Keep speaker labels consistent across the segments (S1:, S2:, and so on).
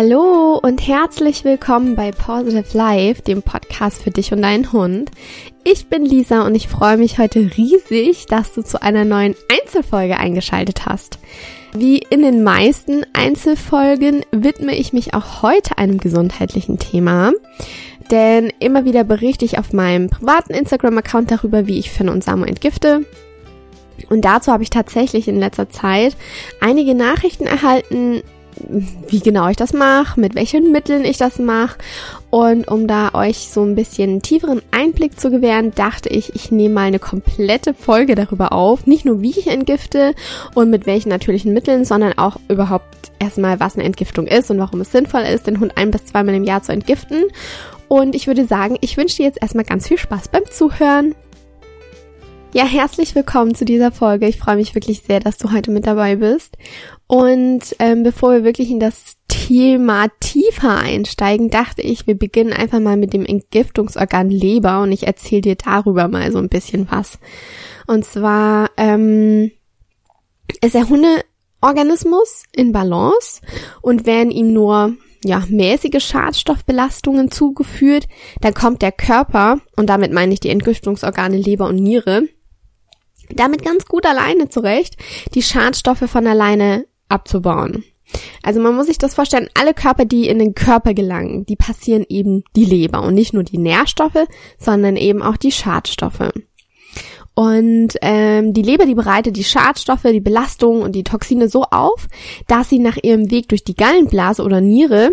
S1: Hallo und herzlich willkommen bei Positive Life, dem Podcast für dich und deinen Hund. Ich bin Lisa und ich freue mich heute riesig, dass du zu einer neuen Einzelfolge eingeschaltet hast. Wie in den meisten Einzelfolgen widme ich mich auch heute einem gesundheitlichen Thema. Denn immer wieder berichte ich auf meinem privaten Instagram-Account darüber, wie ich Finn und Samu entgifte. Und dazu habe ich tatsächlich in letzter Zeit einige Nachrichten erhalten, wie genau ich das mache, mit welchen Mitteln ich das mache. Und um da euch so ein bisschen tieferen Einblick zu gewähren, dachte ich, ich nehme mal eine komplette Folge darüber auf. Nicht nur, wie ich entgifte und mit welchen natürlichen Mitteln, sondern auch überhaupt erstmal, was eine Entgiftung ist und warum es sinnvoll ist, den Hund ein bis zweimal im Jahr zu entgiften. Und ich würde sagen, ich wünsche dir jetzt erstmal ganz viel Spaß beim Zuhören. Ja, herzlich willkommen zu dieser Folge. Ich freue mich wirklich sehr, dass du heute mit dabei bist. Und ähm, bevor wir wirklich in das Thema tiefer einsteigen, dachte ich, wir beginnen einfach mal mit dem Entgiftungsorgan Leber und ich erzähle dir darüber mal so ein bisschen was. Und zwar ähm, ist der Hundeorganismus in Balance und werden ihm nur ja, mäßige Schadstoffbelastungen zugeführt, dann kommt der Körper, und damit meine ich die Entgiftungsorgane Leber und Niere, damit ganz gut alleine zurecht, die Schadstoffe von alleine abzubauen. Also man muss sich das vorstellen, alle Körper, die in den Körper gelangen, die passieren eben die Leber und nicht nur die Nährstoffe, sondern eben auch die Schadstoffe. Und ähm, die Leber, die bereitet die Schadstoffe, die Belastungen und die Toxine so auf, dass sie nach ihrem Weg durch die Gallenblase oder Niere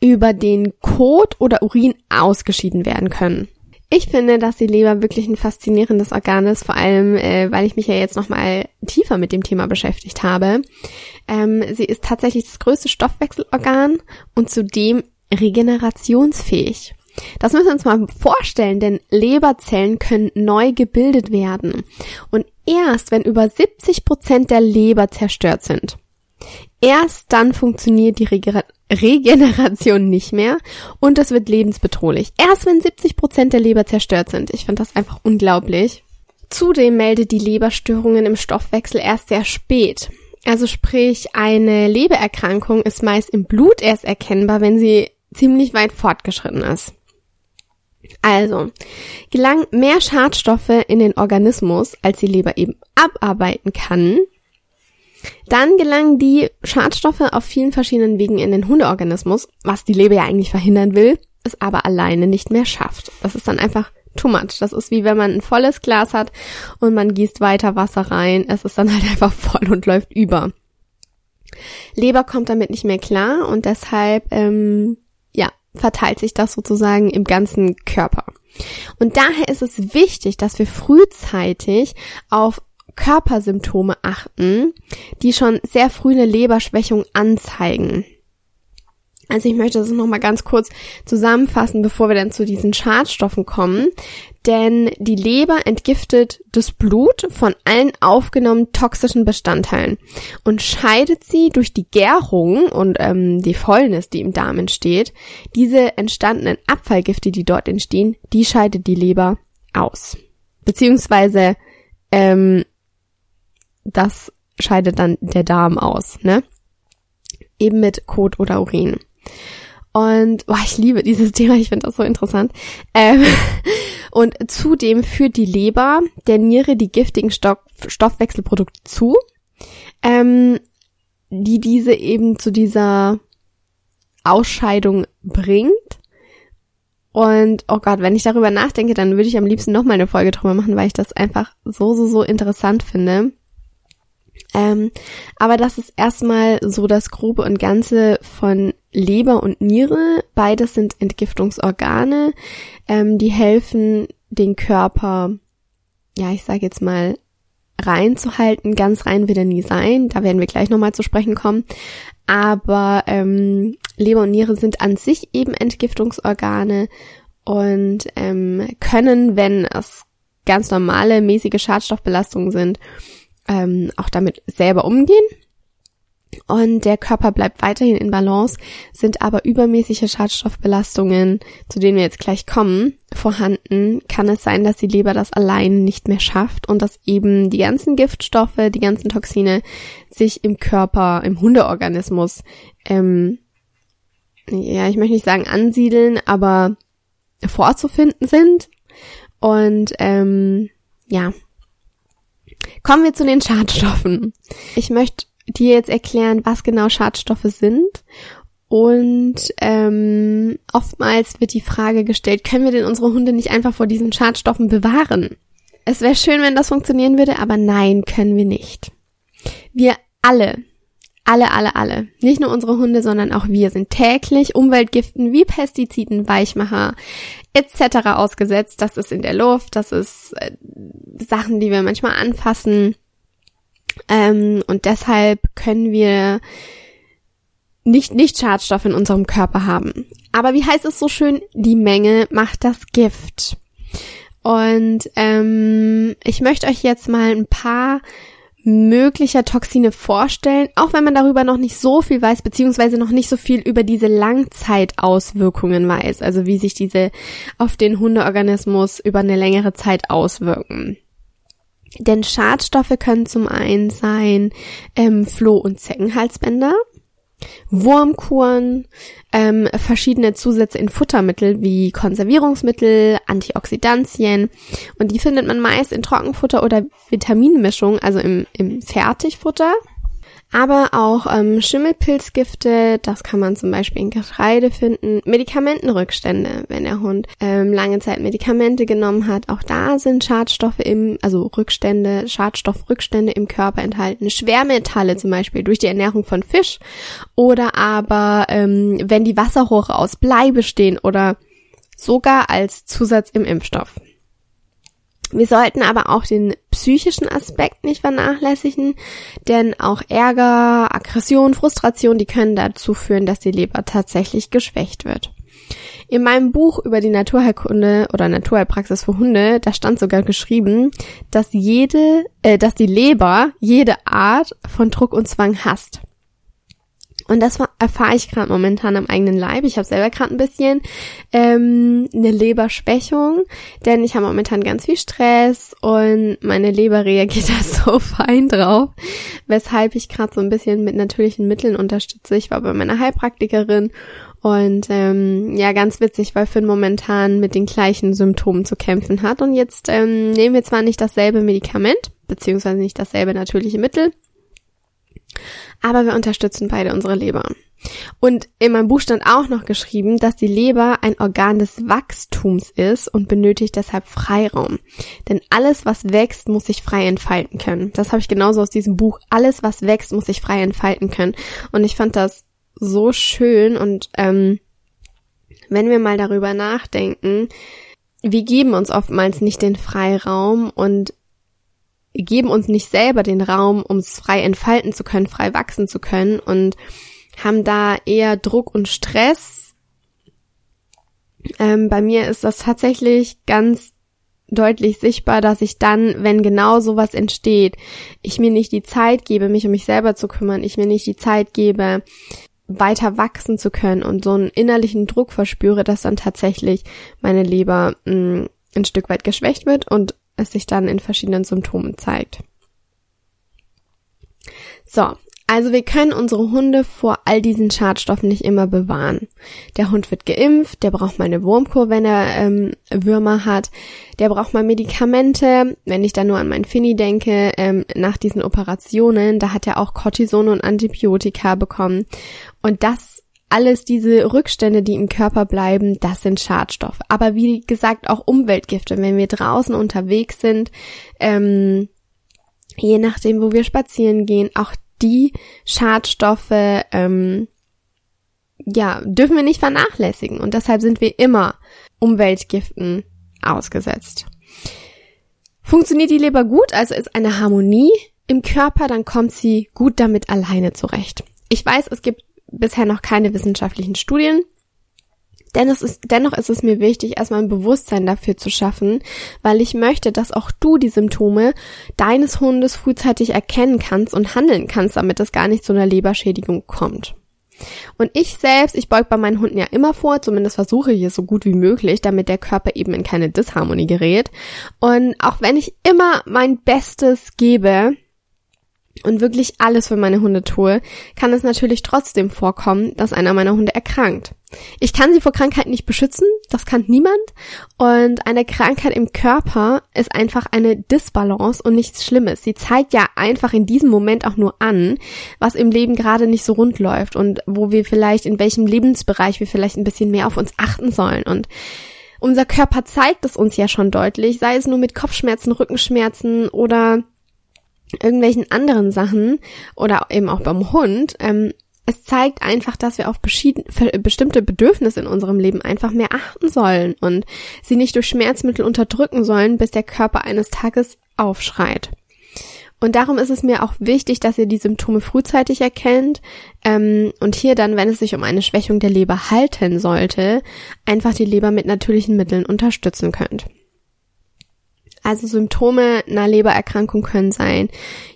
S1: über den Kot oder Urin ausgeschieden werden können. Ich finde, dass die Leber wirklich ein faszinierendes Organ ist, vor allem, äh, weil ich mich ja jetzt nochmal tiefer mit dem Thema beschäftigt habe. Ähm, sie ist tatsächlich das größte Stoffwechselorgan und zudem regenerationsfähig. Das müssen wir uns mal vorstellen, denn Leberzellen können neu gebildet werden. Und erst wenn über 70 Prozent der Leber zerstört sind, erst dann funktioniert die Rege Regeneration nicht mehr und es wird lebensbedrohlich. Erst wenn 70 Prozent der Leber zerstört sind. Ich finde das einfach unglaublich. Zudem meldet die Leberstörungen im Stoffwechsel erst sehr spät. Also sprich, eine Lebererkrankung ist meist im Blut erst erkennbar, wenn sie ziemlich weit fortgeschritten ist. Also, gelangen mehr Schadstoffe in den Organismus, als die Leber eben abarbeiten kann, dann gelangen die Schadstoffe auf vielen verschiedenen Wegen in den Hundeorganismus, was die Leber ja eigentlich verhindern will, es aber alleine nicht mehr schafft. Das ist dann einfach too much. Das ist wie wenn man ein volles Glas hat und man gießt weiter Wasser rein. Es ist dann halt einfach voll und läuft über. Leber kommt damit nicht mehr klar und deshalb, ähm, ja, verteilt sich das sozusagen im ganzen Körper. Und daher ist es wichtig, dass wir frühzeitig auf Körpersymptome achten, die schon sehr früh eine Leberschwächung anzeigen. Also ich möchte das nochmal ganz kurz zusammenfassen, bevor wir dann zu diesen Schadstoffen kommen. Denn die Leber entgiftet das Blut von allen aufgenommenen toxischen Bestandteilen und scheidet sie durch die Gärung und ähm, die Fäulnis, die im Darm entsteht, diese entstandenen Abfallgifte, die dort entstehen, die scheidet die Leber aus. Beziehungsweise ähm, das scheidet dann der Darm aus, ne? Eben mit Kot oder Urin. Und boah, ich liebe dieses Thema, ich finde das so interessant. Ähm, und zudem führt die Leber der Niere die giftigen Stoff Stoffwechselprodukte zu, ähm, die diese eben zu dieser Ausscheidung bringt. Und oh Gott, wenn ich darüber nachdenke, dann würde ich am liebsten nochmal eine Folge drüber machen, weil ich das einfach so, so, so interessant finde. Ähm, aber das ist erstmal so das Grobe und Ganze von Leber und Niere. Beides sind Entgiftungsorgane, ähm, die helfen, den Körper, ja, ich sage jetzt mal, reinzuhalten. Ganz rein wird er nie sein. Da werden wir gleich nochmal zu sprechen kommen. Aber ähm, Leber und Niere sind an sich eben Entgiftungsorgane und ähm, können, wenn es ganz normale mäßige Schadstoffbelastungen sind, ähm, auch damit selber umgehen. Und der Körper bleibt weiterhin in Balance, sind aber übermäßige Schadstoffbelastungen, zu denen wir jetzt gleich kommen, vorhanden, kann es sein, dass die Leber das allein nicht mehr schafft und dass eben die ganzen Giftstoffe, die ganzen Toxine sich im Körper, im Hundeorganismus ähm, ja, ich möchte nicht sagen ansiedeln, aber vorzufinden sind. Und ähm, ja, kommen wir zu den Schadstoffen. Ich möchte dir jetzt erklären, was genau Schadstoffe sind. Und ähm, oftmals wird die Frage gestellt, können wir denn unsere Hunde nicht einfach vor diesen Schadstoffen bewahren? Es wäre schön, wenn das funktionieren würde, aber nein, können wir nicht. Wir alle alle, alle, alle, nicht nur unsere Hunde, sondern auch wir sind täglich Umweltgiften wie Pestiziden, Weichmacher etc. ausgesetzt. Das ist in der Luft, das ist äh, Sachen, die wir manchmal anfassen. Ähm, und deshalb können wir nicht, nicht Schadstoffe in unserem Körper haben. Aber wie heißt es so schön? Die Menge macht das Gift. Und ähm, ich möchte euch jetzt mal ein paar möglicher Toxine vorstellen, auch wenn man darüber noch nicht so viel weiß, beziehungsweise noch nicht so viel über diese Langzeitauswirkungen weiß, also wie sich diese auf den Hundeorganismus über eine längere Zeit auswirken. Denn Schadstoffe können zum einen sein ähm, Floh- und Zeckenhalsbänder, Wurmkuren, ähm, verschiedene Zusätze in Futtermittel wie Konservierungsmittel, Antioxidantien. Und die findet man meist in Trockenfutter oder Vitaminmischung, also im, im Fertigfutter aber auch ähm, Schimmelpilzgifte, das kann man zum Beispiel in Getreide finden, Medikamentenrückstände, wenn der Hund ähm, lange Zeit Medikamente genommen hat, auch da sind Schadstoffe im, also Rückstände, Schadstoffrückstände im Körper enthalten, Schwermetalle zum Beispiel durch die Ernährung von Fisch. Oder aber ähm, wenn die Wasserrohre aus Blei bestehen oder sogar als Zusatz im Impfstoff. Wir sollten aber auch den psychischen Aspekt nicht vernachlässigen, denn auch Ärger, Aggression, Frustration, die können dazu führen, dass die Leber tatsächlich geschwächt wird. In meinem Buch über die Naturheilkunde oder Naturheilpraxis für Hunde, da stand sogar geschrieben, dass jede, äh, dass die Leber jede Art von Druck und Zwang hasst. Und das erfahre ich gerade momentan am eigenen Leib. Ich habe selber gerade ein bisschen ähm, eine Leberschwächung, denn ich habe momentan ganz viel Stress und meine Leber reagiert da so fein drauf, weshalb ich gerade so ein bisschen mit natürlichen Mitteln unterstütze. Ich war bei meiner Heilpraktikerin und ähm, ja, ganz witzig, weil Finn momentan mit den gleichen Symptomen zu kämpfen hat. Und jetzt ähm, nehmen wir zwar nicht dasselbe Medikament, beziehungsweise nicht dasselbe natürliche Mittel, aber wir unterstützen beide unsere Leber. Und in meinem Buch stand auch noch geschrieben, dass die Leber ein Organ des Wachstums ist und benötigt deshalb Freiraum. Denn alles, was wächst, muss sich frei entfalten können. Das habe ich genauso aus diesem Buch. Alles, was wächst, muss sich frei entfalten können. Und ich fand das so schön und ähm, wenn wir mal darüber nachdenken, wir geben uns oftmals nicht den Freiraum und geben uns nicht selber den Raum, um es frei entfalten zu können, frei wachsen zu können und haben da eher Druck und Stress. Ähm, bei mir ist das tatsächlich ganz deutlich sichtbar, dass ich dann, wenn genau sowas entsteht, ich mir nicht die Zeit gebe, mich um mich selber zu kümmern, ich mir nicht die Zeit gebe, weiter wachsen zu können und so einen innerlichen Druck verspüre, dass dann tatsächlich meine Leber mh, mm, ein Stück weit geschwächt wird und es sich dann in verschiedenen Symptomen zeigt. So, also wir können unsere Hunde vor all diesen Schadstoffen nicht immer bewahren. Der Hund wird geimpft, der braucht mal eine Wurmkur, wenn er ähm, Würmer hat, der braucht mal Medikamente, wenn ich da nur an meinen Finny denke, ähm, nach diesen Operationen, da hat er auch Cortison und Antibiotika bekommen. Und das alles diese Rückstände, die im Körper bleiben, das sind Schadstoffe. Aber wie gesagt, auch Umweltgifte, wenn wir draußen unterwegs sind, ähm, je nachdem, wo wir spazieren gehen, auch die Schadstoffe, ähm, ja, dürfen wir nicht vernachlässigen. Und deshalb sind wir immer Umweltgiften ausgesetzt. Funktioniert die Leber gut, also ist eine Harmonie im Körper, dann kommt sie gut damit alleine zurecht. Ich weiß, es gibt bisher noch keine wissenschaftlichen Studien. Dennoch ist, dennoch ist es mir wichtig, erstmal ein Bewusstsein dafür zu schaffen, weil ich möchte, dass auch du die Symptome deines Hundes frühzeitig erkennen kannst und handeln kannst, damit es gar nicht zu einer Leberschädigung kommt. Und ich selbst, ich beug bei meinen Hunden ja immer vor, zumindest versuche ich es so gut wie möglich, damit der Körper eben in keine Disharmonie gerät. Und auch wenn ich immer mein Bestes gebe, und wirklich alles für meine Hunde tue, kann es natürlich trotzdem vorkommen, dass einer meiner Hunde erkrankt. Ich kann sie vor Krankheiten nicht beschützen, das kann niemand. Und eine Krankheit im Körper ist einfach eine Disbalance und nichts Schlimmes. Sie zeigt ja einfach in diesem Moment auch nur an, was im Leben gerade nicht so rund läuft und wo wir vielleicht, in welchem Lebensbereich wir vielleicht ein bisschen mehr auf uns achten sollen. Und unser Körper zeigt es uns ja schon deutlich, sei es nur mit Kopfschmerzen, Rückenschmerzen oder irgendwelchen anderen Sachen oder eben auch beim Hund. Ähm, es zeigt einfach, dass wir auf bestimmte Bedürfnisse in unserem Leben einfach mehr achten sollen und sie nicht durch Schmerzmittel unterdrücken sollen, bis der Körper eines Tages aufschreit. Und darum ist es mir auch wichtig, dass ihr die Symptome frühzeitig erkennt ähm, und hier dann, wenn es sich um eine Schwächung der Leber halten sollte, einfach die Leber mit natürlichen Mitteln unterstützen könnt. Also Symptome einer Lebererkrankung können sein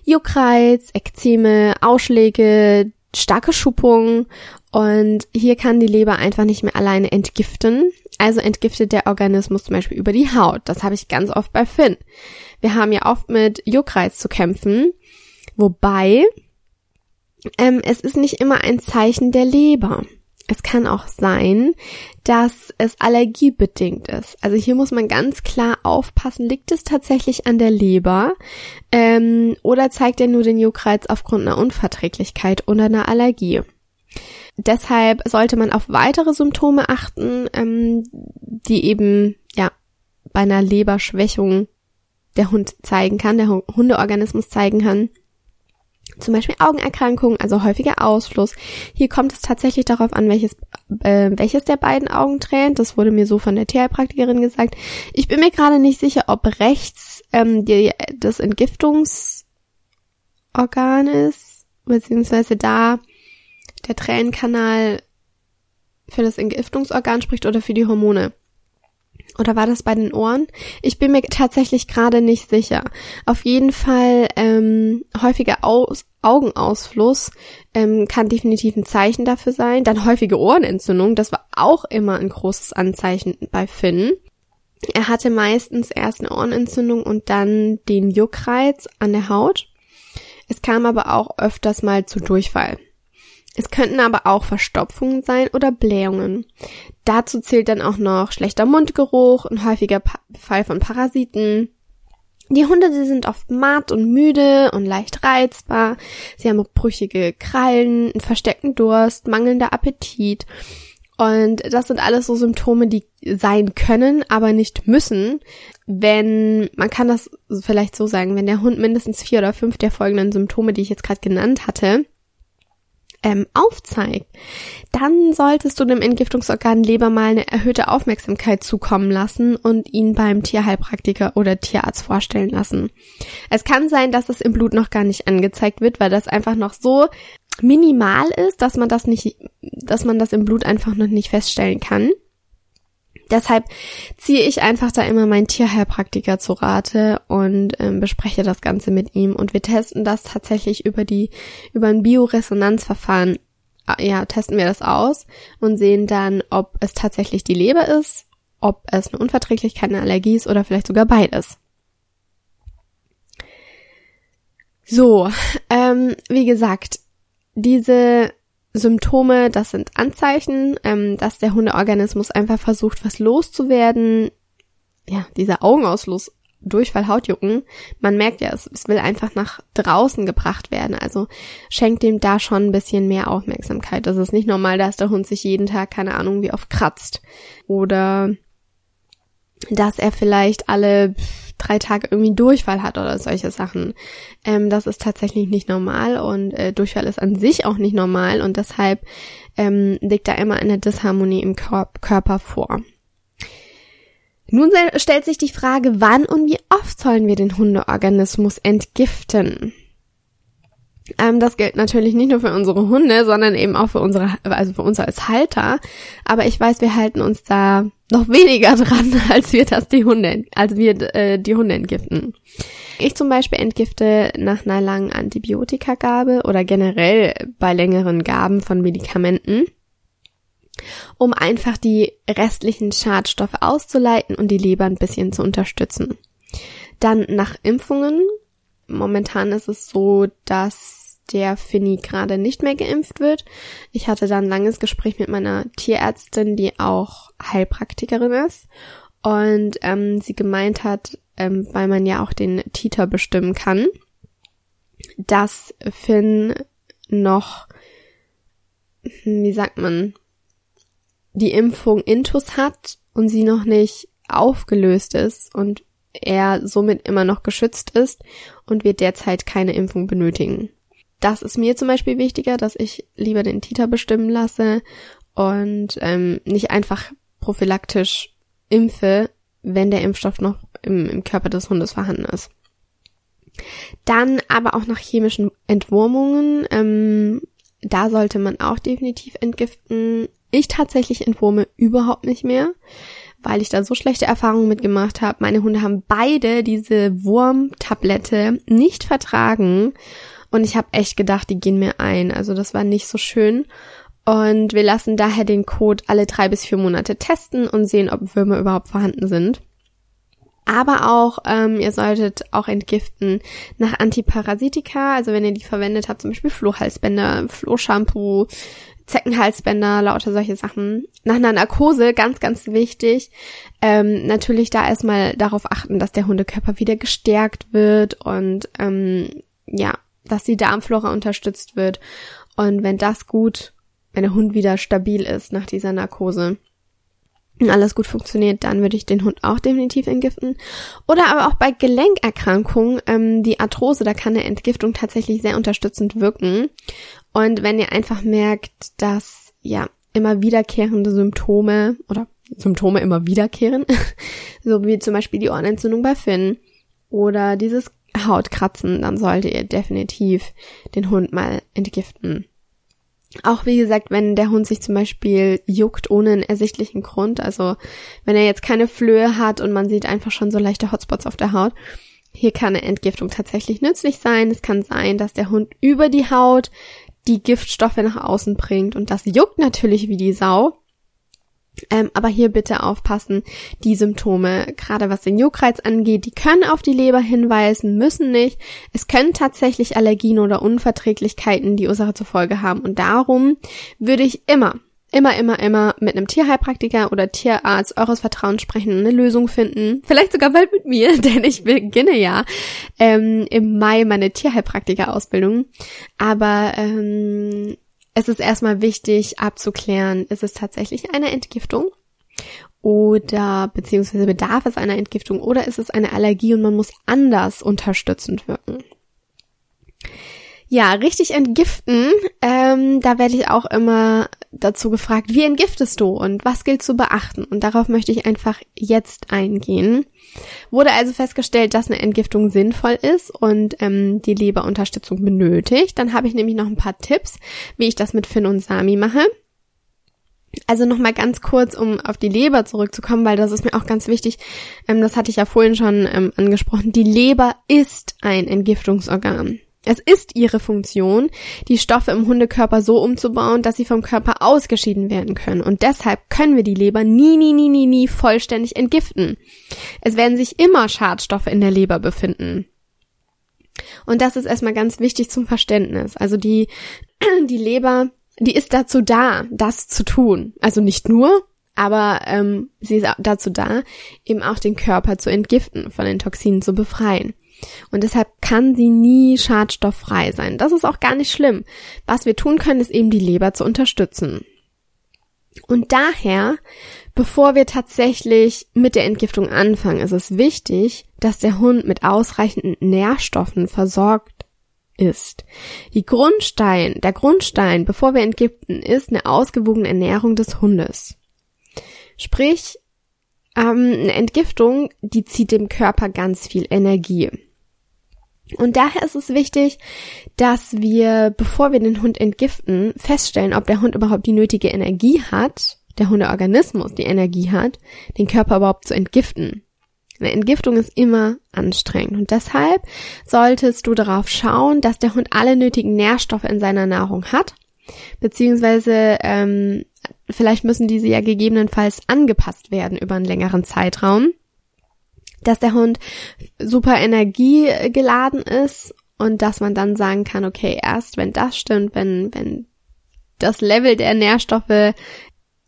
S1: Juckreiz, Ekzeme, Ausschläge, starke Schuppung und hier kann die Leber einfach nicht mehr alleine entgiften. Also entgiftet der Organismus zum Beispiel über die Haut. Das habe ich ganz oft bei Finn. Wir haben ja oft mit Juckreiz zu kämpfen, wobei ähm, es ist nicht immer ein Zeichen der Leber. Es kann auch sein, dass es allergiebedingt ist. Also hier muss man ganz klar aufpassen, liegt es tatsächlich an der Leber ähm, oder zeigt er nur den Juckreiz aufgrund einer Unverträglichkeit oder einer Allergie. Deshalb sollte man auf weitere Symptome achten, ähm, die eben ja bei einer Leberschwächung der Hund zeigen kann, der Hundeorganismus zeigen kann. Zum Beispiel Augenerkrankungen, also häufiger Ausfluss. Hier kommt es tatsächlich darauf an, welches, äh, welches der beiden Augen tränt. Das wurde mir so von der Tierheilpraktikerin gesagt. Ich bin mir gerade nicht sicher, ob rechts ähm, die, das Entgiftungsorgan ist, beziehungsweise da der Tränenkanal für das Entgiftungsorgan spricht oder für die Hormone. Oder war das bei den Ohren? Ich bin mir tatsächlich gerade nicht sicher. Auf jeden Fall ähm, häufiger Aus Augenausfluss ähm, kann definitiv ein Zeichen dafür sein. Dann häufige Ohrenentzündung, das war auch immer ein großes Anzeichen bei Finn. Er hatte meistens erst eine Ohrenentzündung und dann den Juckreiz an der Haut. Es kam aber auch öfters mal zu Durchfall. Es könnten aber auch Verstopfungen sein oder Blähungen. Dazu zählt dann auch noch schlechter Mundgeruch, ein häufiger pa Fall von Parasiten. Die Hunde, sie sind oft matt und müde und leicht reizbar. Sie haben brüchige Krallen, einen versteckten Durst, mangelnder Appetit. Und das sind alles so Symptome, die sein können, aber nicht müssen, wenn, man kann das vielleicht so sagen, wenn der Hund mindestens vier oder fünf der folgenden Symptome, die ich jetzt gerade genannt hatte, ähm, aufzeigt, dann solltest du dem Entgiftungsorgan Leber mal eine erhöhte Aufmerksamkeit zukommen lassen und ihn beim Tierheilpraktiker oder Tierarzt vorstellen lassen. Es kann sein, dass es im Blut noch gar nicht angezeigt wird, weil das einfach noch so minimal ist, dass man das nicht, dass man das im Blut einfach noch nicht feststellen kann. Deshalb ziehe ich einfach da immer meinen Tierheilpraktiker zu Rate und ähm, bespreche das Ganze mit ihm. Und wir testen das tatsächlich über die, über ein Bioresonanzverfahren. Ah, ja, testen wir das aus und sehen dann, ob es tatsächlich die Leber ist, ob es eine Unverträglichkeit, eine Allergie ist oder vielleicht sogar beides. So, ähm, wie gesagt, diese Symptome, das sind Anzeichen, ähm, dass der Hundeorganismus einfach versucht, was loszuwerden. Ja, dieser Augenausfluss, Durchfall, Hautjucken, man merkt ja, es, es will einfach nach draußen gebracht werden. Also schenkt dem da schon ein bisschen mehr Aufmerksamkeit. Das ist nicht normal, dass der Hund sich jeden Tag, keine Ahnung, wie oft kratzt. Oder dass er vielleicht alle drei Tage irgendwie Durchfall hat oder solche Sachen. Ähm, das ist tatsächlich nicht normal und äh, Durchfall ist an sich auch nicht normal und deshalb ähm, liegt da immer eine Disharmonie im Kör Körper vor. Nun stellt sich die Frage, wann und wie oft sollen wir den Hundeorganismus entgiften? Ähm, das gilt natürlich nicht nur für unsere Hunde, sondern eben auch für unsere, also für uns als Halter. Aber ich weiß, wir halten uns da noch weniger dran, als wir das die Hunde, als wir äh, die Hunde entgiften. Ich zum Beispiel entgifte nach einer langen Antibiotikagabe oder generell bei längeren Gaben von Medikamenten, um einfach die restlichen Schadstoffe auszuleiten und die Leber ein bisschen zu unterstützen. Dann nach Impfungen momentan ist es so, dass der Finny gerade nicht mehr geimpft wird. Ich hatte dann ein langes Gespräch mit meiner Tierärztin, die auch Heilpraktikerin ist. Und ähm, sie gemeint hat, ähm, weil man ja auch den Titer bestimmen kann, dass Finn noch, wie sagt man, die Impfung Intus hat und sie noch nicht aufgelöst ist und er somit immer noch geschützt ist und wir derzeit keine Impfung benötigen. Das ist mir zum Beispiel wichtiger, dass ich lieber den Titer bestimmen lasse und ähm, nicht einfach prophylaktisch impfe, wenn der Impfstoff noch im, im Körper des Hundes vorhanden ist. Dann aber auch nach chemischen Entwurmungen. Ähm, da sollte man auch definitiv entgiften. Ich tatsächlich entwurme überhaupt nicht mehr, weil ich da so schlechte Erfahrungen mitgemacht habe. Meine Hunde haben beide diese Wurmtablette nicht vertragen und ich habe echt gedacht, die gehen mir ein. Also das war nicht so schön. Und wir lassen daher den Code alle drei bis vier Monate testen und sehen, ob Würmer überhaupt vorhanden sind. Aber auch, ähm, ihr solltet auch entgiften nach Antiparasitika, also wenn ihr die verwendet habt, zum Beispiel Flohhalsbänder, Flohshampoo, Zeckenhalsbänder, lauter solche Sachen. Nach einer Narkose, ganz, ganz wichtig, ähm, natürlich da erstmal darauf achten, dass der Hundekörper wieder gestärkt wird und ähm, ja, dass die Darmflora unterstützt wird. Und wenn das gut, wenn der Hund wieder stabil ist nach dieser Narkose, alles gut funktioniert, dann würde ich den Hund auch definitiv entgiften. Oder aber auch bei Gelenkerkrankungen, ähm, die Arthrose, da kann eine Entgiftung tatsächlich sehr unterstützend wirken. Und wenn ihr einfach merkt, dass ja immer wiederkehrende Symptome oder Symptome immer wiederkehren, so wie zum Beispiel die Ohrenentzündung bei Finn oder dieses Hautkratzen, dann solltet ihr definitiv den Hund mal entgiften. Auch wie gesagt, wenn der Hund sich zum Beispiel juckt ohne einen ersichtlichen Grund, also wenn er jetzt keine Flöhe hat und man sieht einfach schon so leichte Hotspots auf der Haut, hier kann eine Entgiftung tatsächlich nützlich sein. Es kann sein, dass der Hund über die Haut die Giftstoffe nach außen bringt und das juckt natürlich wie die Sau. Ähm, aber hier bitte aufpassen, die Symptome, gerade was den Juckreiz angeht, die können auf die Leber hinweisen, müssen nicht. Es können tatsächlich Allergien oder Unverträglichkeiten die Ursache zur Folge haben. Und darum würde ich immer, immer, immer, immer mit einem Tierheilpraktiker oder Tierarzt eures Vertrauens sprechen, eine Lösung finden. Vielleicht sogar bald mit mir, denn ich beginne ja ähm, im Mai meine Tierheilpraktiker-Ausbildung. Aber ähm, es ist erstmal wichtig abzuklären, ist es tatsächlich eine Entgiftung oder beziehungsweise bedarf es einer Entgiftung oder ist es eine Allergie und man muss anders unterstützend wirken. Ja, richtig entgiften, ähm, da werde ich auch immer dazu gefragt, wie entgiftest du und was gilt zu beachten? Und darauf möchte ich einfach jetzt eingehen. Wurde also festgestellt, dass eine Entgiftung sinnvoll ist und ähm, die Leber Unterstützung benötigt. Dann habe ich nämlich noch ein paar Tipps, wie ich das mit Finn und Sami mache. Also nochmal ganz kurz, um auf die Leber zurückzukommen, weil das ist mir auch ganz wichtig. Ähm, das hatte ich ja vorhin schon ähm, angesprochen. Die Leber ist ein Entgiftungsorgan. Es ist ihre Funktion, die Stoffe im Hundekörper so umzubauen, dass sie vom Körper ausgeschieden werden können. Und deshalb können wir die Leber nie, nie, nie, nie, nie vollständig entgiften. Es werden sich immer Schadstoffe in der Leber befinden. Und das ist erstmal ganz wichtig zum Verständnis. Also die, die Leber, die ist dazu da, das zu tun. Also nicht nur, aber ähm, sie ist dazu da, eben auch den Körper zu entgiften, von den Toxinen zu befreien. Und deshalb kann sie nie schadstofffrei sein. Das ist auch gar nicht schlimm. Was wir tun können, ist eben die Leber zu unterstützen. Und daher, bevor wir tatsächlich mit der Entgiftung anfangen, ist es wichtig, dass der Hund mit ausreichenden Nährstoffen versorgt ist. Die Grundstein, der Grundstein, bevor wir entgiften, ist eine ausgewogene Ernährung des Hundes. Sprich, ähm, eine Entgiftung, die zieht dem Körper ganz viel Energie. Und daher ist es wichtig, dass wir, bevor wir den Hund entgiften, feststellen, ob der Hund überhaupt die nötige Energie hat, der Hundeorganismus die Energie hat, den Körper überhaupt zu entgiften. Eine Entgiftung ist immer anstrengend und deshalb solltest du darauf schauen, dass der Hund alle nötigen Nährstoffe in seiner Nahrung hat, beziehungsweise ähm, vielleicht müssen diese ja gegebenenfalls angepasst werden über einen längeren Zeitraum. Dass der Hund super energiegeladen ist und dass man dann sagen kann, okay, erst wenn das stimmt, wenn, wenn das Level der Nährstoffe,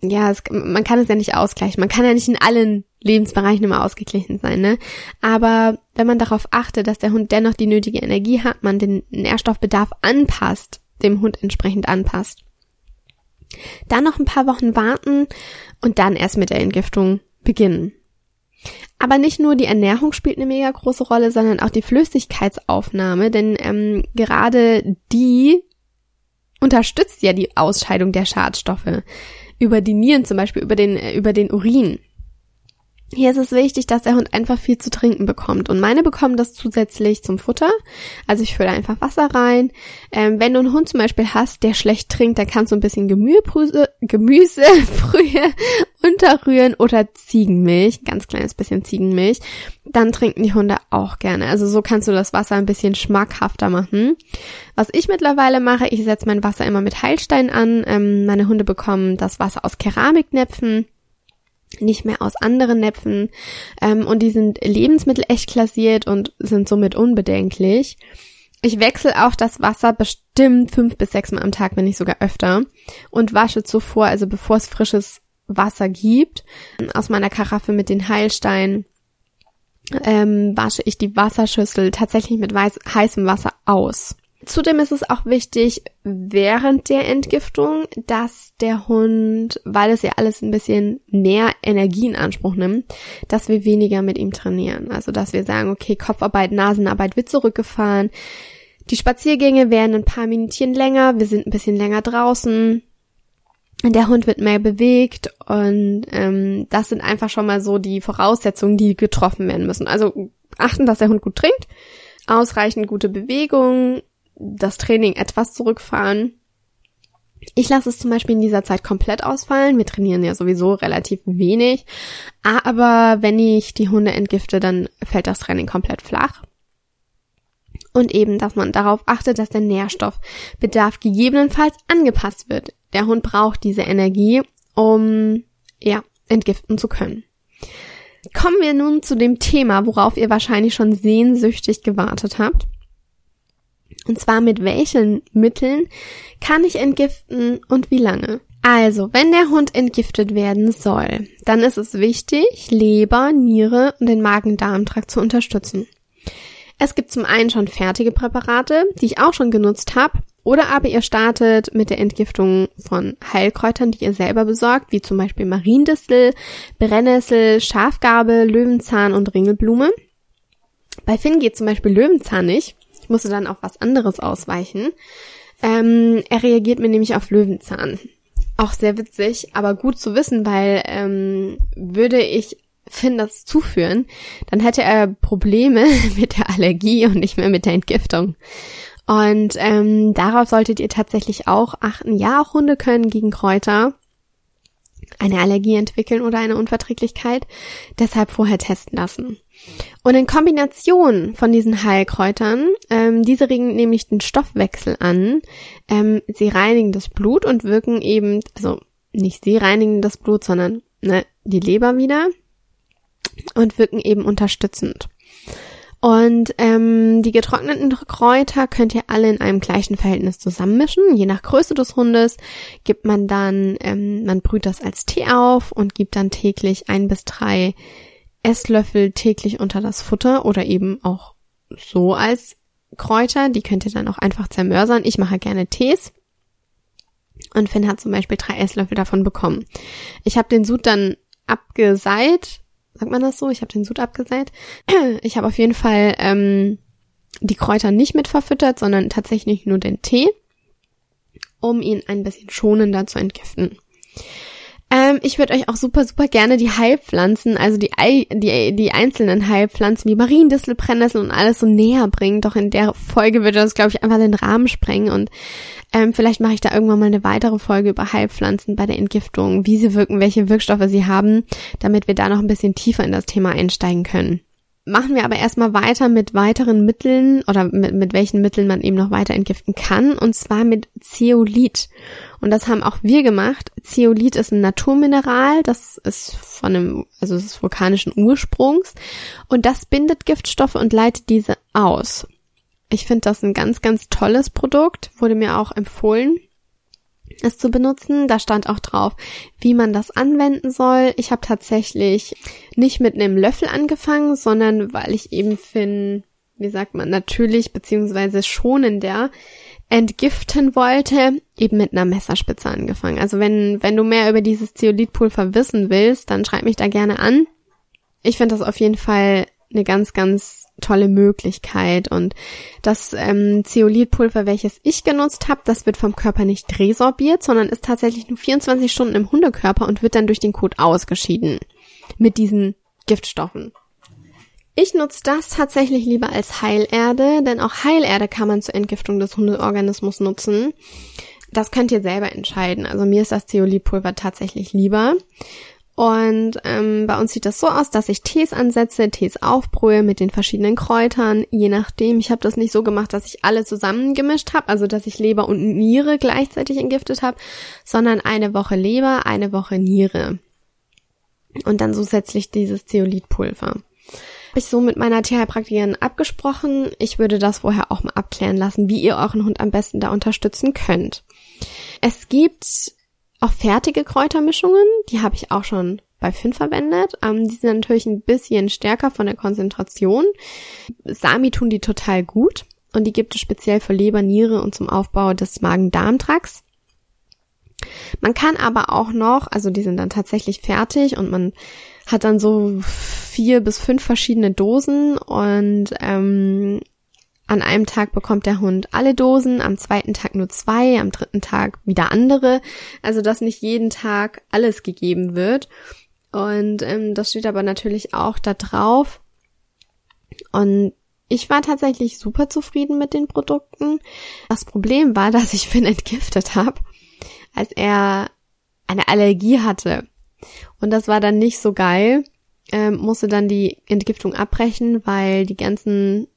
S1: ja, es, man kann es ja nicht ausgleichen. Man kann ja nicht in allen Lebensbereichen immer ausgeglichen sein, ne? Aber wenn man darauf achtet, dass der Hund dennoch die nötige Energie hat, man den Nährstoffbedarf anpasst, dem Hund entsprechend anpasst. Dann noch ein paar Wochen warten und dann erst mit der Entgiftung beginnen. Aber nicht nur die Ernährung spielt eine mega große Rolle, sondern auch die Flüssigkeitsaufnahme, denn ähm, gerade die unterstützt ja die Ausscheidung der Schadstoffe über die Nieren zum Beispiel, über den, äh, über den Urin. Hier ist es wichtig, dass der Hund einfach viel zu trinken bekommt. Und meine bekommen das zusätzlich zum Futter. Also ich fülle einfach Wasser rein. Ähm, wenn du einen Hund zum Beispiel hast, der schlecht trinkt, dann kannst du ein bisschen Gemüse, Gemüse früher unterrühren oder Ziegenmilch, ganz kleines bisschen Ziegenmilch. Dann trinken die Hunde auch gerne. Also so kannst du das Wasser ein bisschen schmackhafter machen. Was ich mittlerweile mache, ich setze mein Wasser immer mit Heilstein an. Ähm, meine Hunde bekommen das Wasser aus Keramiknäpfen nicht mehr aus anderen Näpfen ähm, und die sind Lebensmittel echt klassiert und sind somit unbedenklich. Ich wechsle auch das Wasser bestimmt fünf bis sechs Mal am Tag, wenn nicht sogar öfter und wasche zuvor, also bevor es frisches Wasser gibt, aus meiner Karaffe mit den Heilsteinen ähm, wasche ich die Wasserschüssel tatsächlich mit weiß, heißem Wasser aus. Zudem ist es auch wichtig, während der Entgiftung, dass der Hund, weil es ja alles ein bisschen mehr Energie in Anspruch nimmt, dass wir weniger mit ihm trainieren. Also, dass wir sagen, okay, Kopfarbeit, Nasenarbeit wird zurückgefahren. Die Spaziergänge werden ein paar Minütchen länger, wir sind ein bisschen länger draußen. Der Hund wird mehr bewegt und ähm, das sind einfach schon mal so die Voraussetzungen, die getroffen werden müssen. Also achten, dass der Hund gut trinkt, ausreichend gute Bewegung, das Training etwas zurückfahren. Ich lasse es zum Beispiel in dieser Zeit komplett ausfallen. Wir trainieren ja sowieso relativ wenig. Aber wenn ich die Hunde entgifte, dann fällt das Training komplett flach. Und eben, dass man darauf achtet, dass der Nährstoffbedarf gegebenenfalls angepasst wird. Der Hund braucht diese Energie, um, ja, entgiften zu können. Kommen wir nun zu dem Thema, worauf ihr wahrscheinlich schon sehnsüchtig gewartet habt. Und zwar mit welchen Mitteln kann ich entgiften und wie lange? Also, wenn der Hund entgiftet werden soll, dann ist es wichtig, Leber, Niere und den Magen-Darm-Trakt zu unterstützen. Es gibt zum einen schon fertige Präparate, die ich auch schon genutzt habe, oder aber ihr startet mit der Entgiftung von Heilkräutern, die ihr selber besorgt, wie zum Beispiel Mariendistel, Brennnessel, Schafgarbe, Löwenzahn und Ringelblume. Bei Finn geht zum Beispiel Löwenzahn nicht, ich musste dann auf was anderes ausweichen. Ähm, er reagiert mir nämlich auf Löwenzahn. Auch sehr witzig, aber gut zu wissen, weil ähm, würde ich Finn das zuführen, dann hätte er Probleme mit der Allergie und nicht mehr mit der Entgiftung. Und ähm, darauf solltet ihr tatsächlich auch achten. Ja, auch Hunde können gegen Kräuter eine Allergie entwickeln oder eine Unverträglichkeit. Deshalb vorher testen lassen. Und in Kombination von diesen Heilkräutern, ähm, diese regen nämlich den Stoffwechsel an, ähm, sie reinigen das Blut und wirken eben, also nicht sie reinigen das Blut, sondern ne, die Leber wieder und wirken eben unterstützend. Und ähm, die getrockneten Kräuter könnt ihr alle in einem gleichen Verhältnis zusammenmischen. Je nach Größe des Hundes gibt man dann, ähm, man brüht das als Tee auf und gibt dann täglich ein bis drei Esslöffel täglich unter das Futter oder eben auch so als Kräuter. Die könnt ihr dann auch einfach zermörsern. Ich mache gerne Tees. Und Finn hat zum Beispiel drei Esslöffel davon bekommen. Ich habe den Sud dann abgeseit. Sagt man das so? Ich habe den Sud abgeseit. Ich habe auf jeden Fall ähm, die Kräuter nicht mit verfüttert, sondern tatsächlich nur den Tee, um ihn ein bisschen schonender zu entgiften. Ähm, ich würde euch auch super, super gerne die Heilpflanzen, also die, die, die einzelnen Heilpflanzen wie Mariendistel, Brennnessel und alles so näher bringen. Doch in der Folge würde das, glaube ich, einfach den Rahmen sprengen. Und ähm, vielleicht mache ich da irgendwann mal eine weitere Folge über Heilpflanzen bei der Entgiftung, wie sie wirken, welche Wirkstoffe sie haben, damit wir da noch ein bisschen tiefer in das Thema einsteigen können. Machen wir aber erstmal weiter mit weiteren Mitteln oder mit, mit welchen Mitteln man eben noch weiter entgiften kann und zwar mit Zeolit. Und das haben auch wir gemacht. Zeolit ist ein Naturmineral, das ist von einem, also es ist vulkanischen Ursprungs und das bindet Giftstoffe und leitet diese aus. Ich finde das ein ganz, ganz tolles Produkt, wurde mir auch empfohlen es zu benutzen. Da stand auch drauf, wie man das anwenden soll. Ich habe tatsächlich nicht mit einem Löffel angefangen, sondern weil ich eben finde, wie sagt man, natürlich beziehungsweise schonender entgiften wollte, eben mit einer Messerspitze angefangen. Also wenn, wenn du mehr über dieses Zeolithpulver wissen willst, dann schreib mich da gerne an. Ich finde das auf jeden Fall eine ganz, ganz tolle Möglichkeit. Und das ähm, Zeolithpulver, welches ich genutzt habe, das wird vom Körper nicht resorbiert, sondern ist tatsächlich nur 24 Stunden im Hundekörper und wird dann durch den Kot ausgeschieden mit diesen Giftstoffen. Ich nutze das tatsächlich lieber als Heilerde, denn auch Heilerde kann man zur Entgiftung des Hundeorganismus nutzen. Das könnt ihr selber entscheiden. Also mir ist das Zeolithpulver tatsächlich lieber. Und ähm, bei uns sieht das so aus, dass ich Tees ansetze, Tees aufbrühe mit den verschiedenen Kräutern, je nachdem. Ich habe das nicht so gemacht, dass ich alle zusammengemischt habe, also dass ich Leber und Niere gleichzeitig entgiftet habe, sondern eine Woche Leber, eine Woche Niere. Und dann zusätzlich dieses Zeolithpulver. Habe ich so mit meiner Tierheilpraktikerin abgesprochen. Ich würde das vorher auch mal abklären lassen, wie ihr euren Hund am besten da unterstützen könnt. Es gibt auch fertige Kräutermischungen, die habe ich auch schon bei Finn verwendet. Ähm, die sind natürlich ein bisschen stärker von der Konzentration. Sami tun die total gut und die gibt es speziell für Leber, Niere und zum Aufbau des Magen-Darm-Trakts. Man kann aber auch noch, also die sind dann tatsächlich fertig und man hat dann so vier bis fünf verschiedene Dosen und ähm, an einem Tag bekommt der Hund alle Dosen, am zweiten Tag nur zwei, am dritten Tag wieder andere. Also dass nicht jeden Tag alles gegeben wird. Und ähm, das steht aber natürlich auch da drauf. Und ich war tatsächlich super zufrieden mit den Produkten. Das Problem war, dass ich Finn entgiftet habe, als er eine Allergie hatte. Und das war dann nicht so geil. Ähm, musste dann die Entgiftung abbrechen, weil die ganzen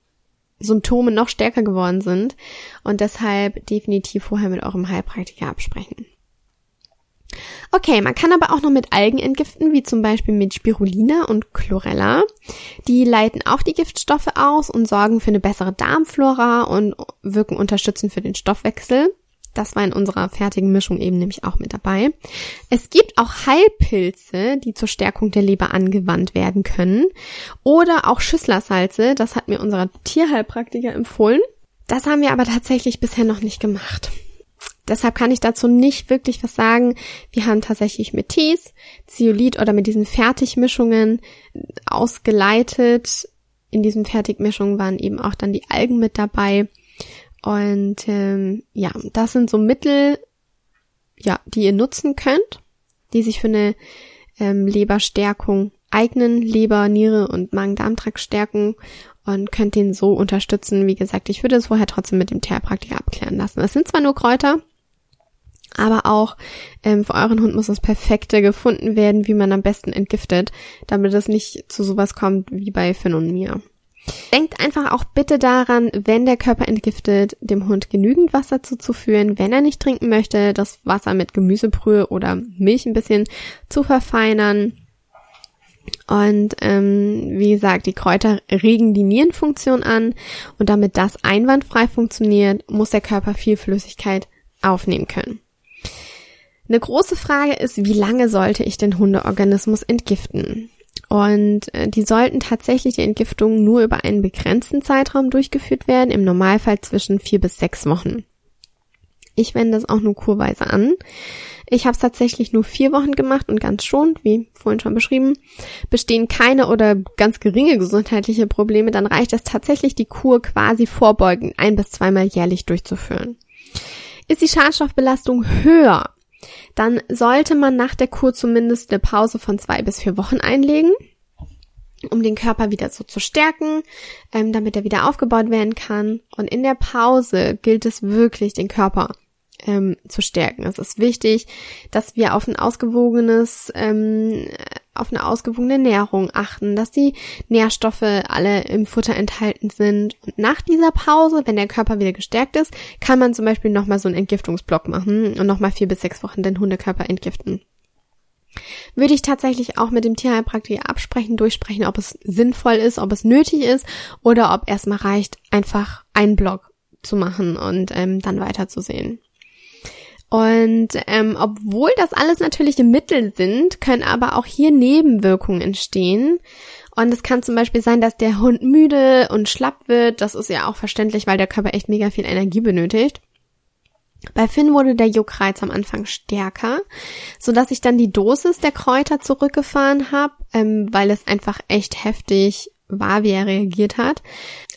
S1: Symptome noch stärker geworden sind und deshalb definitiv vorher mit eurem Heilpraktiker absprechen. Okay, man kann aber auch noch mit Algen entgiften, wie zum Beispiel mit Spirulina und Chlorella. Die leiten auch die Giftstoffe aus und sorgen für eine bessere Darmflora und wirken unterstützend für den Stoffwechsel. Das war in unserer fertigen Mischung eben nämlich auch mit dabei. Es gibt auch Heilpilze, die zur Stärkung der Leber angewandt werden können. Oder auch Schüsslersalze, das hat mir unser Tierheilpraktiker empfohlen. Das haben wir aber tatsächlich bisher noch nicht gemacht. Deshalb kann ich dazu nicht wirklich was sagen. Wir haben tatsächlich mit Tees, Zeolit oder mit diesen Fertigmischungen ausgeleitet. In diesen Fertigmischungen waren eben auch dann die Algen mit dabei. Und ähm, ja, das sind so Mittel, ja, die ihr nutzen könnt, die sich für eine ähm, Leberstärkung eignen, Leber, Niere und Magen-Darm-Trakt stärken und könnt den so unterstützen. Wie gesagt, ich würde es vorher trotzdem mit dem Therapraktiker abklären lassen. Es sind zwar nur Kräuter, aber auch ähm, für euren Hund muss das Perfekte gefunden werden, wie man am besten entgiftet, damit es nicht zu sowas kommt wie bei Finn und mir. Denkt einfach auch bitte daran, wenn der Körper entgiftet, dem Hund genügend Wasser zuzuführen, wenn er nicht trinken möchte, das Wasser mit Gemüsebrühe oder Milch ein bisschen zu verfeinern. Und ähm, wie gesagt, die Kräuter regen die Nierenfunktion an und damit das einwandfrei funktioniert, muss der Körper viel Flüssigkeit aufnehmen können. Eine große Frage ist, wie lange sollte ich den Hundeorganismus entgiften? Und äh, die sollten tatsächlich die Entgiftung nur über einen begrenzten Zeitraum durchgeführt werden, im Normalfall zwischen vier bis sechs Wochen. Ich wende das auch nur kurweise an. Ich habe es tatsächlich nur vier Wochen gemacht und ganz schon, wie vorhin schon beschrieben, bestehen keine oder ganz geringe gesundheitliche Probleme, dann reicht es tatsächlich, die Kur quasi vorbeugend ein bis zweimal jährlich durchzuführen. Ist die Schadstoffbelastung höher, dann sollte man nach der Kur zumindest eine Pause von zwei bis vier Wochen einlegen, um den Körper wieder so zu stärken, ähm, damit er wieder aufgebaut werden kann. Und in der Pause gilt es wirklich, den Körper ähm, zu stärken. Es ist wichtig, dass wir auf ein ausgewogenes ähm, auf eine ausgewogene Ernährung achten, dass die Nährstoffe alle im Futter enthalten sind. Und nach dieser Pause, wenn der Körper wieder gestärkt ist, kann man zum Beispiel nochmal so einen Entgiftungsblock machen und nochmal vier bis sechs Wochen den Hundekörper entgiften. Würde ich tatsächlich auch mit dem Tierheilpraktiker absprechen, durchsprechen, ob es sinnvoll ist, ob es nötig ist oder ob erstmal reicht, einfach einen Block zu machen und ähm, dann weiterzusehen. Und ähm, obwohl das alles natürliche Mittel sind, können aber auch hier Nebenwirkungen entstehen. Und es kann zum Beispiel sein, dass der Hund müde und schlapp wird. Das ist ja auch verständlich, weil der Körper echt mega viel Energie benötigt. Bei Finn wurde der Juckreiz am Anfang stärker, so dass ich dann die Dosis der Kräuter zurückgefahren habe, ähm, weil es einfach echt heftig war, wie er reagiert hat.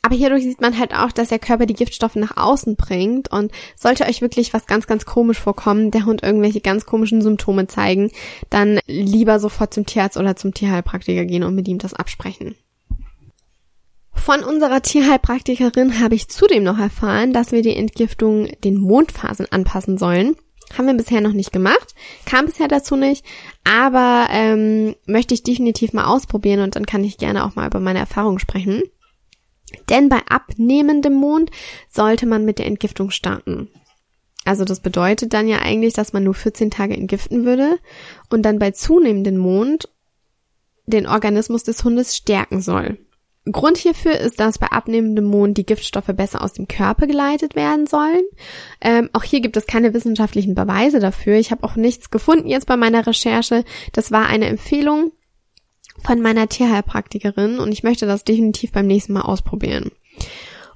S1: Aber hierdurch sieht man halt auch, dass der Körper die Giftstoffe nach außen bringt und sollte euch wirklich was ganz, ganz komisch vorkommen, der Hund irgendwelche ganz komischen Symptome zeigen, dann lieber sofort zum Tierarzt oder zum Tierheilpraktiker gehen und mit ihm das absprechen. Von unserer Tierheilpraktikerin habe ich zudem noch erfahren, dass wir die Entgiftung den Mondphasen anpassen sollen. Haben wir bisher noch nicht gemacht, kam bisher dazu nicht, aber ähm, möchte ich definitiv mal ausprobieren und dann kann ich gerne auch mal über meine Erfahrungen sprechen. Denn bei abnehmendem Mond sollte man mit der Entgiftung starten. Also das bedeutet dann ja eigentlich, dass man nur 14 Tage entgiften würde und dann bei zunehmendem Mond den Organismus des Hundes stärken soll. Grund hierfür ist, dass bei abnehmendem Mond die Giftstoffe besser aus dem Körper geleitet werden sollen. Ähm, auch hier gibt es keine wissenschaftlichen Beweise dafür. Ich habe auch nichts gefunden jetzt bei meiner Recherche. Das war eine Empfehlung von meiner Tierheilpraktikerin und ich möchte das definitiv beim nächsten Mal ausprobieren.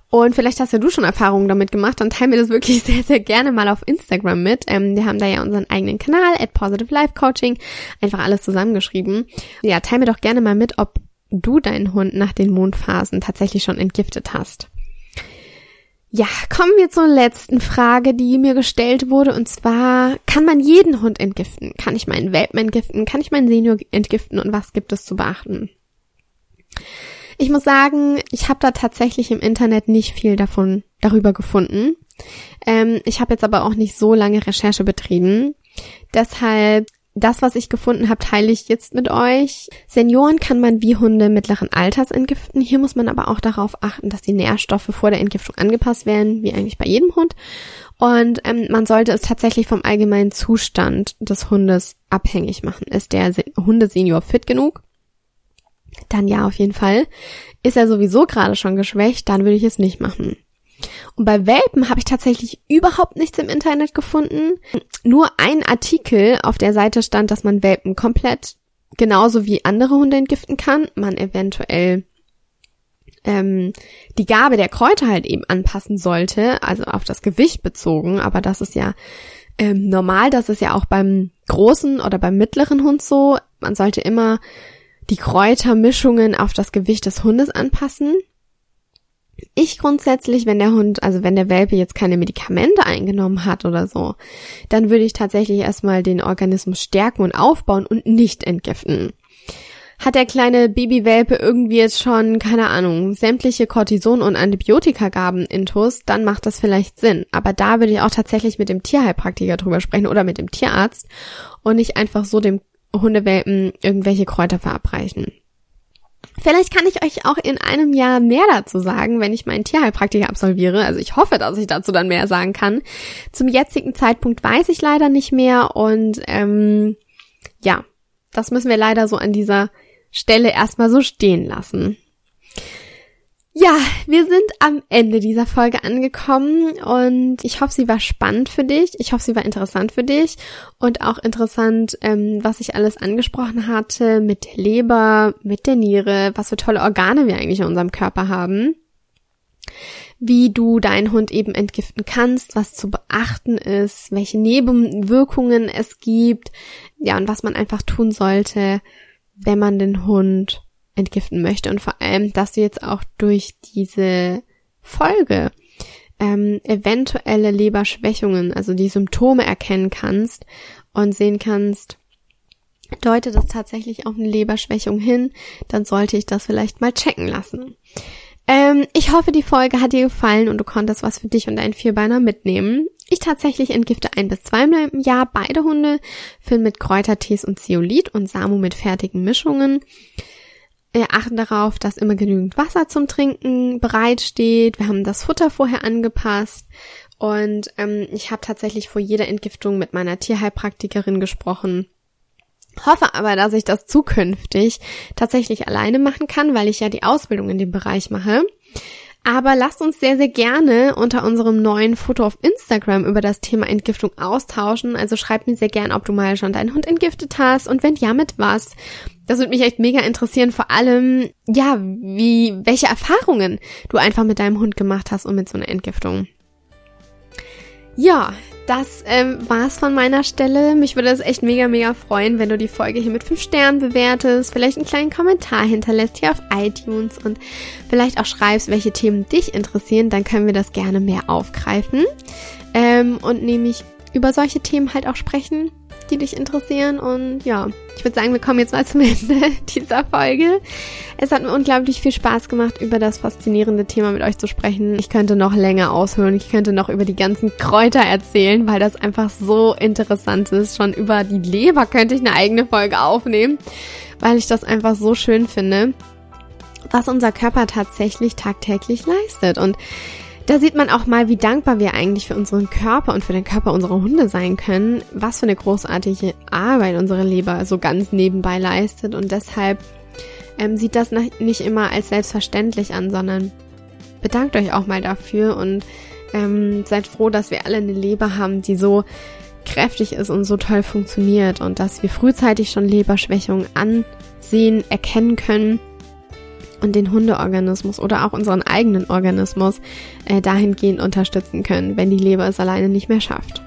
S1: Und vielleicht hast ja du schon Erfahrungen damit gemacht, dann teil mir das wirklich sehr, sehr gerne mal auf Instagram mit. Ähm, wir haben da ja unseren eigenen Kanal, at Positive Life Coaching, einfach alles zusammengeschrieben. Ja, teil mir doch gerne mal mit, ob du deinen Hund nach den Mondphasen tatsächlich schon entgiftet hast. Ja, kommen wir zur letzten Frage, die mir gestellt wurde. Und zwar, kann man jeden Hund entgiften? Kann ich meinen Welpen entgiften? Kann ich meinen Senior entgiften? Und was gibt es zu beachten? Ich muss sagen, ich habe da tatsächlich im Internet nicht viel davon darüber gefunden. Ähm, ich habe jetzt aber auch nicht so lange Recherche betrieben. Deshalb das, was ich gefunden habe, teile ich jetzt mit euch. Senioren kann man wie Hunde mittleren Alters entgiften. Hier muss man aber auch darauf achten, dass die Nährstoffe vor der Entgiftung angepasst werden, wie eigentlich bei jedem Hund. Und ähm, man sollte es tatsächlich vom allgemeinen Zustand des Hundes abhängig machen. Ist der Hundesenior fit genug? Dann ja, auf jeden Fall. Ist er sowieso gerade schon geschwächt, dann würde ich es nicht machen. Und bei Welpen habe ich tatsächlich überhaupt nichts im Internet gefunden. Nur ein Artikel auf der Seite stand, dass man Welpen komplett genauso wie andere Hunde entgiften kann. Man eventuell ähm, die Gabe der Kräuter halt eben anpassen sollte, also auf das Gewicht bezogen. Aber das ist ja ähm, normal, das ist ja auch beim großen oder beim mittleren Hund so. Man sollte immer die Kräutermischungen auf das Gewicht des Hundes anpassen. Ich grundsätzlich, wenn der Hund, also wenn der Welpe jetzt keine Medikamente eingenommen hat oder so, dann würde ich tatsächlich erstmal den Organismus stärken und aufbauen und nicht entgiften. Hat der kleine Babywelpe irgendwie jetzt schon, keine Ahnung, sämtliche Cortison- und Antibiotikagaben intus, dann macht das vielleicht Sinn. Aber da würde ich auch tatsächlich mit dem Tierheilpraktiker drüber sprechen oder mit dem Tierarzt und nicht einfach so dem Hundewelpen irgendwelche Kräuter verabreichen. Vielleicht kann ich euch auch in einem Jahr mehr dazu sagen, wenn ich meinen Tierheilpraktiker absolviere. Also ich hoffe, dass ich dazu dann mehr sagen kann. Zum jetzigen Zeitpunkt weiß ich leider nicht mehr und ähm, ja, das müssen wir leider so an dieser Stelle erstmal so stehen lassen. Ja, wir sind am Ende dieser Folge angekommen und ich hoffe, sie war spannend für dich. Ich hoffe, sie war interessant für dich und auch interessant, ähm, was ich alles angesprochen hatte mit der Leber, mit der Niere, was für tolle Organe wir eigentlich in unserem Körper haben. Wie du deinen Hund eben entgiften kannst, was zu beachten ist, welche Nebenwirkungen es gibt, ja, und was man einfach tun sollte, wenn man den Hund entgiften möchte und vor allem, dass du jetzt auch durch diese Folge ähm, eventuelle Leberschwächungen, also die Symptome erkennen kannst und sehen kannst, deutet das tatsächlich auf eine Leberschwächung hin, dann sollte ich das vielleicht mal checken lassen. Ähm, ich hoffe, die Folge hat dir gefallen und du konntest was für dich und deinen Vierbeiner mitnehmen. Ich tatsächlich entgifte ein bis zweimal im Jahr beide Hunde, Finn mit Kräutertees und Zeolit und Samu mit fertigen Mischungen. Wir achten darauf, dass immer genügend Wasser zum Trinken bereitsteht. Wir haben das Futter vorher angepasst und ähm, ich habe tatsächlich vor jeder Entgiftung mit meiner Tierheilpraktikerin gesprochen. Hoffe aber, dass ich das zukünftig tatsächlich alleine machen kann, weil ich ja die Ausbildung in dem Bereich mache. Aber lasst uns sehr, sehr gerne unter unserem neuen Foto auf Instagram über das Thema Entgiftung austauschen. Also schreib mir sehr gern, ob du mal schon deinen Hund entgiftet hast und wenn ja, mit was. Das würde mich echt mega interessieren. Vor allem, ja, wie, welche Erfahrungen du einfach mit deinem Hund gemacht hast und mit so einer Entgiftung. Ja, das ähm, war's von meiner Stelle. Mich würde es echt mega, mega freuen, wenn du die Folge hier mit 5 Sternen bewertest, vielleicht einen kleinen Kommentar hinterlässt hier auf iTunes und vielleicht auch schreibst, welche Themen dich interessieren. Dann können wir das gerne mehr aufgreifen ähm, und nämlich über solche Themen halt auch sprechen die dich interessieren. Und ja, ich würde sagen, wir kommen jetzt mal zum Ende dieser Folge. Es hat mir unglaublich viel Spaß gemacht, über das faszinierende Thema mit euch zu sprechen. Ich könnte noch länger aushören. Ich könnte noch über die ganzen Kräuter erzählen, weil das einfach so interessant ist. Schon über die Leber könnte ich eine eigene Folge aufnehmen, weil ich das einfach so schön finde, was unser Körper tatsächlich tagtäglich leistet. Und da sieht man auch mal, wie dankbar wir eigentlich für unseren Körper und für den Körper unserer Hunde sein können, was für eine großartige Arbeit unsere Leber so ganz nebenbei leistet. Und deshalb ähm, sieht das nicht immer als selbstverständlich an, sondern bedankt euch auch mal dafür und ähm, seid froh, dass wir alle eine Leber haben, die so kräftig ist und so toll funktioniert und dass wir frühzeitig schon Leberschwächungen ansehen, erkennen können und den Hundeorganismus oder auch unseren eigenen Organismus äh, dahingehend unterstützen können, wenn die Leber es alleine nicht mehr schafft.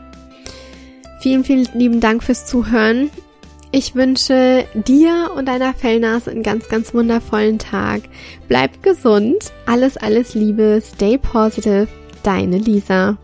S1: Vielen, vielen lieben Dank fürs Zuhören. Ich wünsche dir und deiner Fellnase einen ganz, ganz wundervollen Tag. Bleib gesund. Alles, alles Liebe. Stay positive. Deine Lisa.